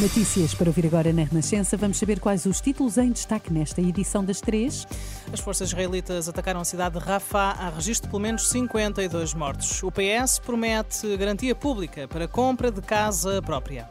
Notícias para ouvir agora na Renascença. Vamos saber quais os títulos em destaque nesta edição das três. As forças israelitas atacaram a cidade de Rafah. Há registro de pelo menos 52 mortos. O PS promete garantia pública para compra de casa própria.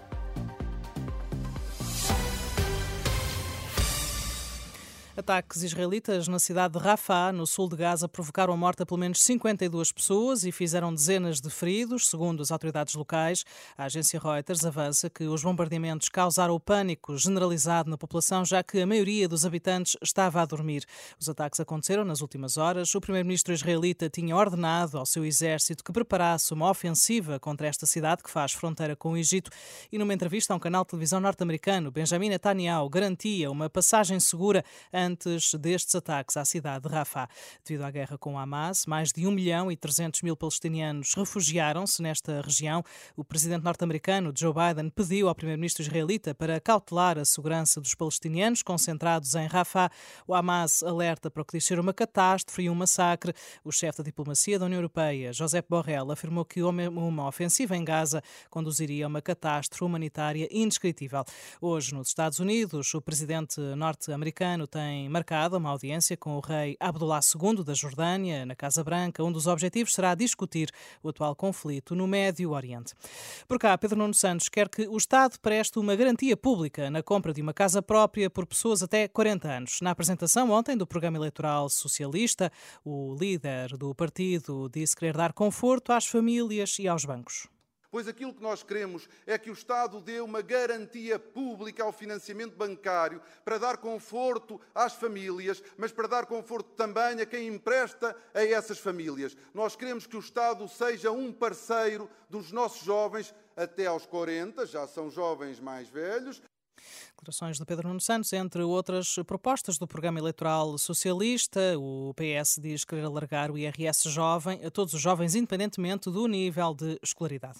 Ataques israelitas na cidade de Rafah, no sul de Gaza, provocaram a morte a pelo menos 52 pessoas e fizeram dezenas de feridos, segundo as autoridades locais. A agência Reuters avança que os bombardeamentos causaram o pânico generalizado na população, já que a maioria dos habitantes estava a dormir. Os ataques aconteceram nas últimas horas. O primeiro-ministro israelita tinha ordenado ao seu exército que preparasse uma ofensiva contra esta cidade, que faz fronteira com o Egito, e numa entrevista a um canal de televisão norte-americano, Benjamin Netanyahu garantia uma passagem segura antes destes ataques à cidade de Rafah. Devido à guerra com Hamas, mais de 1 milhão e 300 mil palestinianos refugiaram-se nesta região. O presidente norte-americano Joe Biden pediu ao primeiro-ministro israelita para cautelar a segurança dos palestinianos concentrados em Rafah. O Hamas alerta para o que diz ser uma catástrofe e um massacre. O chefe da diplomacia da União Europeia, Josep Borrell, afirmou que uma ofensiva em Gaza conduziria a uma catástrofe humanitária indescritível. Hoje, nos Estados Unidos, o presidente norte-americano tem tem marcado uma audiência com o rei Abdullah II da Jordânia, na Casa Branca. Um dos objetivos será discutir o atual conflito no Médio Oriente. Por cá, Pedro Nuno Santos quer que o Estado preste uma garantia pública na compra de uma casa própria por pessoas até 40 anos. Na apresentação ontem do programa eleitoral socialista, o líder do partido disse querer dar conforto às famílias e aos bancos pois aquilo que nós queremos é que o Estado dê uma garantia pública ao financiamento bancário para dar conforto às famílias, mas para dar conforto também a quem empresta a essas famílias. Nós queremos que o Estado seja um parceiro dos nossos jovens até aos 40, já são jovens mais velhos, Declarações de Pedro Nuno Santos, entre outras propostas do programa eleitoral socialista. O PS diz querer alargar o IRS jovem a todos os jovens, independentemente do nível de escolaridade.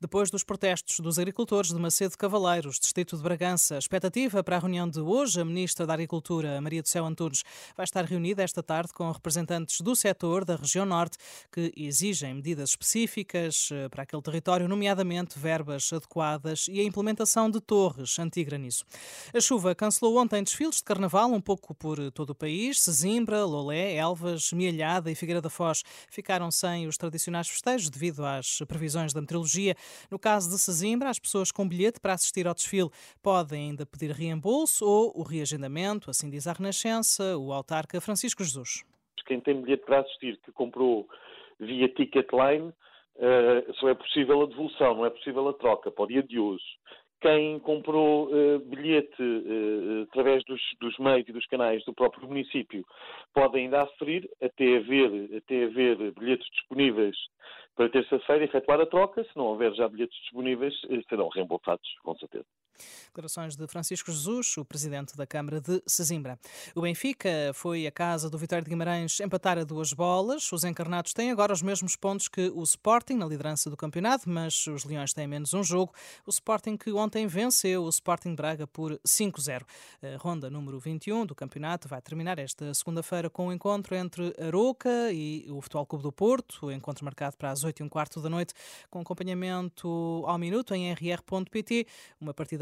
Depois dos protestos dos agricultores de Macedo Cavaleiros, Distrito de Bragança, expectativa para a reunião de hoje, a Ministra da Agricultura, Maria do Céu Antunes, vai estar reunida esta tarde com representantes do setor da região norte que exigem medidas específicas eh, para aquele território, nomeadamente verbas adequadas e a implementação de torres anti-granizo. A chuva cancelou ontem desfiles de carnaval um pouco por todo o país. Sesimbra, Lolé, Elvas, Mialhada e Figueira da Foz ficaram sem os tradicionais festejos devido às previsões da meteorologia. No caso de Sesimbra, as pessoas com bilhete para assistir ao desfile podem ainda pedir reembolso ou o reagendamento, assim diz a Renascença, o autarca Francisco Jesus. Quem tem bilhete para assistir, que comprou via Ticketline, uh, só é possível a devolução, não é possível a troca para o dia de hoje quem comprou uh, bilhete uh, através dos, dos, meios e dos canais do próprio município pode ainda aferir até haver, até haver bilhetes disponíveis para terça-feira efetuar a troca. Se não houver já bilhetes disponíveis, serão reembolsados, com certeza. Declarações de Francisco Jesus, o presidente da Câmara de Sesimbra. O Benfica foi a casa do Vitória de Guimarães empatar a duas bolas. Os encarnados têm agora os mesmos pontos que o Sporting na liderança do campeonato, mas os Leões têm menos um jogo. O Sporting que ontem venceu o Sporting Braga por 5-0. A ronda número 21 do campeonato vai terminar esta segunda-feira com o um encontro entre Aroca e o Futebol Clube do Porto, o encontro marcado para as 8 e um quarto da noite, com acompanhamento ao minuto em rr.pt, uma partida